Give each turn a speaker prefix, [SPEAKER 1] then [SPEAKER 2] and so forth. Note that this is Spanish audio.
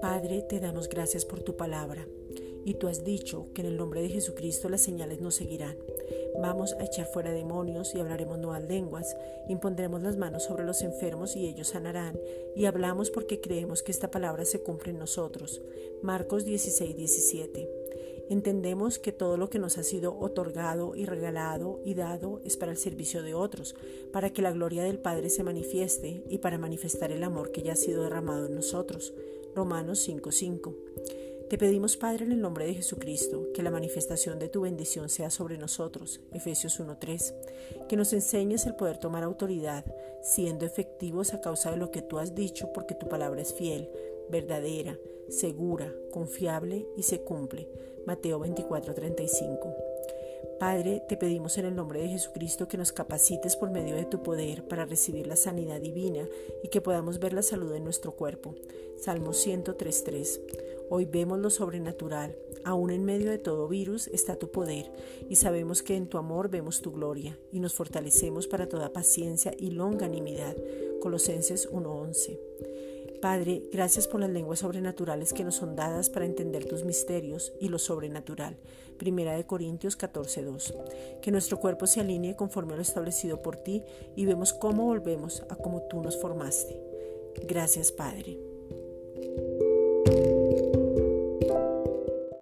[SPEAKER 1] Padre, te damos gracias por tu palabra. Y tú has dicho que en el nombre de Jesucristo las señales nos seguirán. Vamos a echar fuera demonios y hablaremos nuevas lenguas. Impondremos las manos sobre los enfermos y ellos sanarán. Y hablamos porque creemos que esta palabra se cumple en nosotros. Marcos 16, 17. Entendemos que todo lo que nos ha sido otorgado y regalado y dado es para el servicio de otros, para que la gloria del Padre se manifieste y para manifestar el amor que ya ha sido derramado en nosotros. Romanos 5:5. Te pedimos, Padre, en el nombre de Jesucristo, que la manifestación de tu bendición sea sobre nosotros. Efesios 1:3. Que nos enseñes el poder tomar autoridad, siendo efectivos a causa de lo que tú has dicho, porque tu palabra es fiel, verdadera, segura, confiable y se cumple. Mateo 24:35. Padre, te pedimos en el nombre de Jesucristo que nos capacites por medio de tu poder para recibir la sanidad divina y que podamos ver la salud en nuestro cuerpo. Salmo 103.3. Hoy vemos lo sobrenatural. Aún en medio de todo virus está tu poder y sabemos que en tu amor vemos tu gloria y nos fortalecemos para toda paciencia y longanimidad. Colosenses 1.11. Padre, gracias por las lenguas sobrenaturales que nos son dadas para entender tus misterios y lo sobrenatural. Primera de Corintios 14:2. Que nuestro cuerpo se alinee conforme a lo establecido por ti y vemos cómo volvemos a como tú nos formaste. Gracias, Padre.